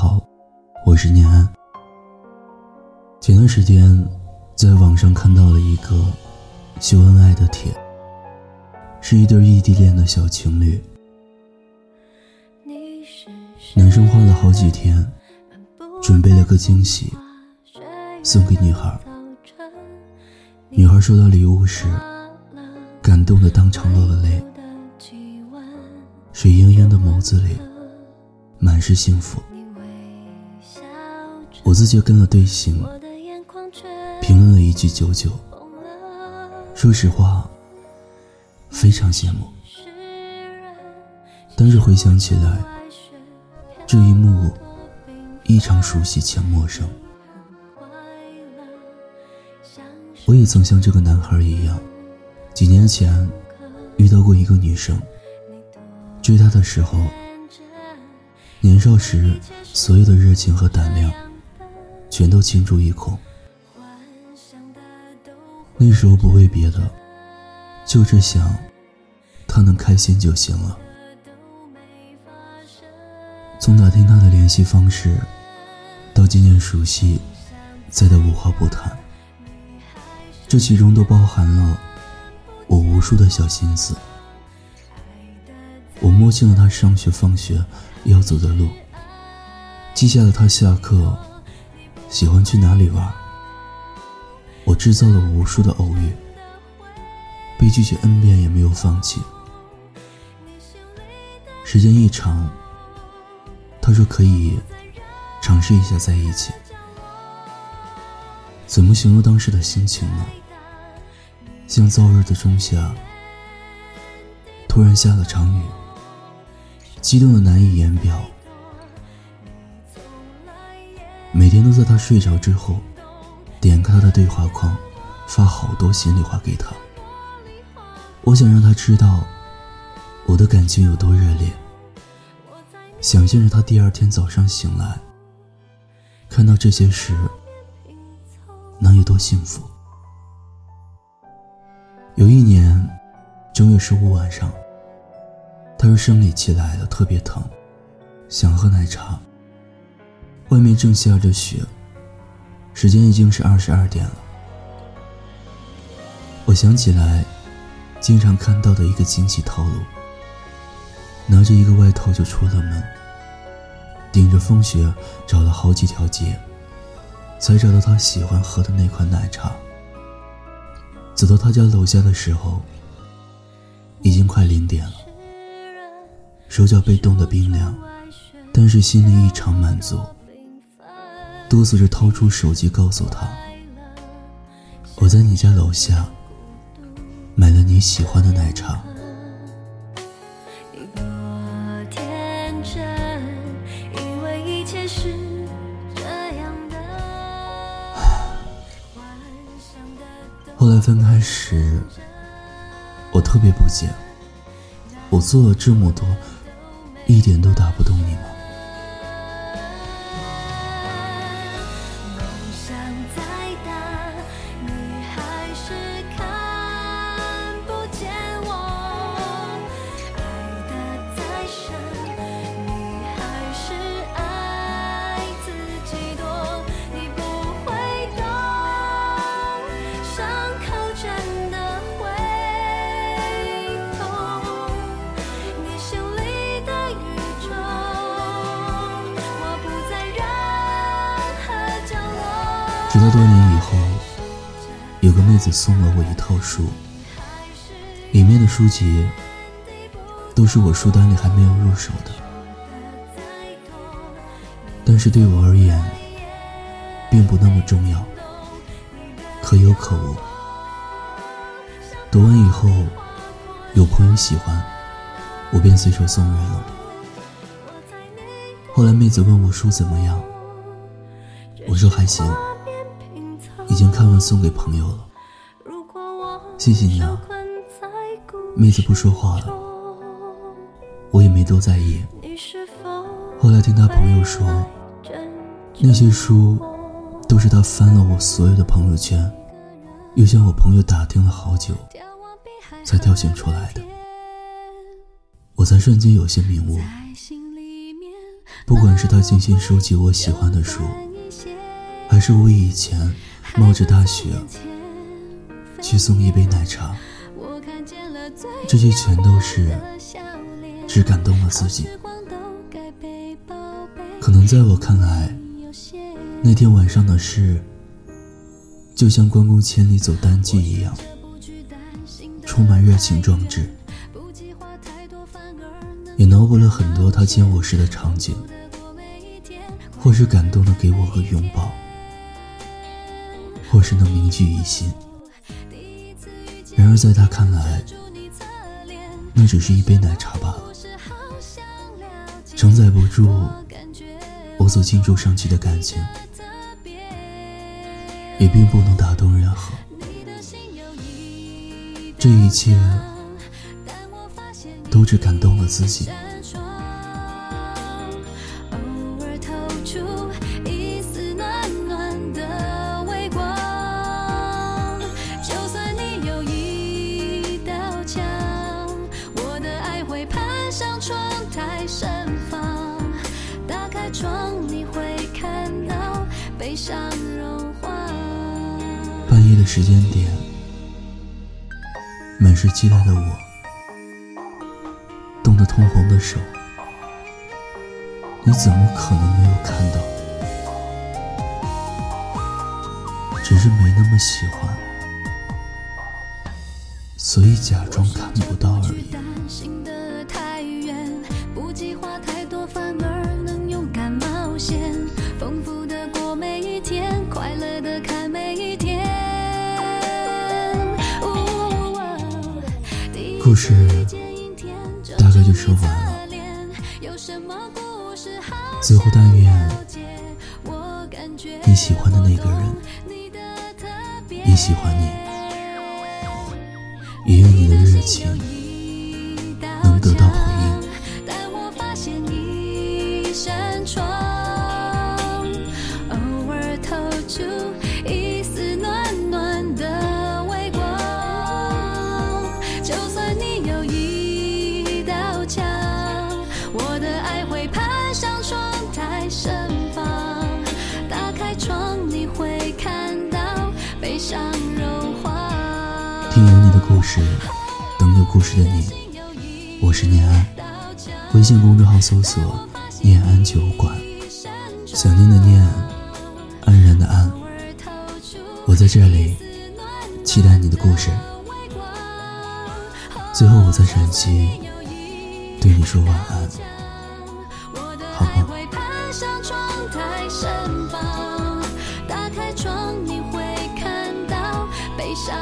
好，我是念安。前段时间在网上看到了一个秀恩爱的帖，是一对异地恋的小情侣。男生花了好几天准备了个惊喜送给女孩，女孩收到礼物时感动的当场落了泪，水盈盈的眸子里。满是幸福，我自觉跟了队形，评论了一句九九。说实话，非常羡慕，但是回想起来，这一幕异常熟悉且陌生。我也曾像这个男孩一样，几年前遇到过一个女生，追她的时候。年少时，所有的热情和胆量，全都倾注一空。那时候不为别的，就只想他能开心就行了。从打听他的联系方式，到渐渐熟悉，再到无话不谈，这其中都包含了我无数的小心思。我摸清了他上学放学。要走的路，记下了他下课喜欢去哪里玩。我制造了无数的偶遇，被拒绝 n 遍也没有放弃。时间一长，他说可以尝试一下在一起。怎么形容当时的心情呢？像燥热的仲夏，突然下了场雨。激动的难以言表，每天都在他睡着之后，点开他的对话框，发好多心里话给他。我想让他知道我的感情有多热烈，想象着他第二天早上醒来，看到这些时能有多幸福。有一年正月十五晚上。他说生理期来了，特别疼，想喝奶茶。外面正下着雪，时间已经是二十二点了。我想起来，经常看到的一个惊喜套路：拿着一个外套就出了门，顶着风雪找了好几条街，才找到他喜欢喝的那款奶茶。走到他家楼下的时候，已经快零点了。手脚被冻得冰凉，但是心里异常满足，哆嗦着掏出手机告诉他：“我在你家楼下买了你喜欢的奶茶。”后来分开时，我特别不解，我做了这么多。一点都打不动你吗？直到多年以后，有个妹子送了我一套书，里面的书籍都是我书单里还没有入手的，但是对我而言，并不那么重要，可有可无。读完以后，有朋友喜欢，我便随手送人了。后来妹子问我书怎么样，我说还行。已经看完，送给朋友了。谢谢你啊，妹子不说话了，我也没多在意。后来听他朋友说，那些书都是他翻了我所有的朋友圈，又向我朋友打听了好久，才挑选出来的。我才瞬间有些明悟，不管是他精心收集我喜欢的书，还是我以前冒着大雪去送一杯奶茶，这些全都是只感动了自己。可能在我看来，那天晚上的事，就像关公千里走单骑一样，充满热情壮志。也脑补了很多他见我时的场景，或是感动的给我个拥抱，或是能铭记于心。然而在他看来，那只是一杯奶茶罢了，承载不住我所倾注上去的感情，也并不能打动任何。这一切。都只感动了自己。时间点，满是期待的我。冻得通红的手，你怎么可能没有看到？只是没那么喜欢，所以假装看不到而已。事。大概就说完了。最后，但愿你喜欢的那个人也喜欢你，也愿你的热情能得到听有你的故事，等有故事的你。我是念安，微信公众号搜索“念安酒馆”，想念的念，安然的安。我在这里，期待你的故事。最后，我在陕西对你说晚安，好吗？打开窗，你会看到悲伤。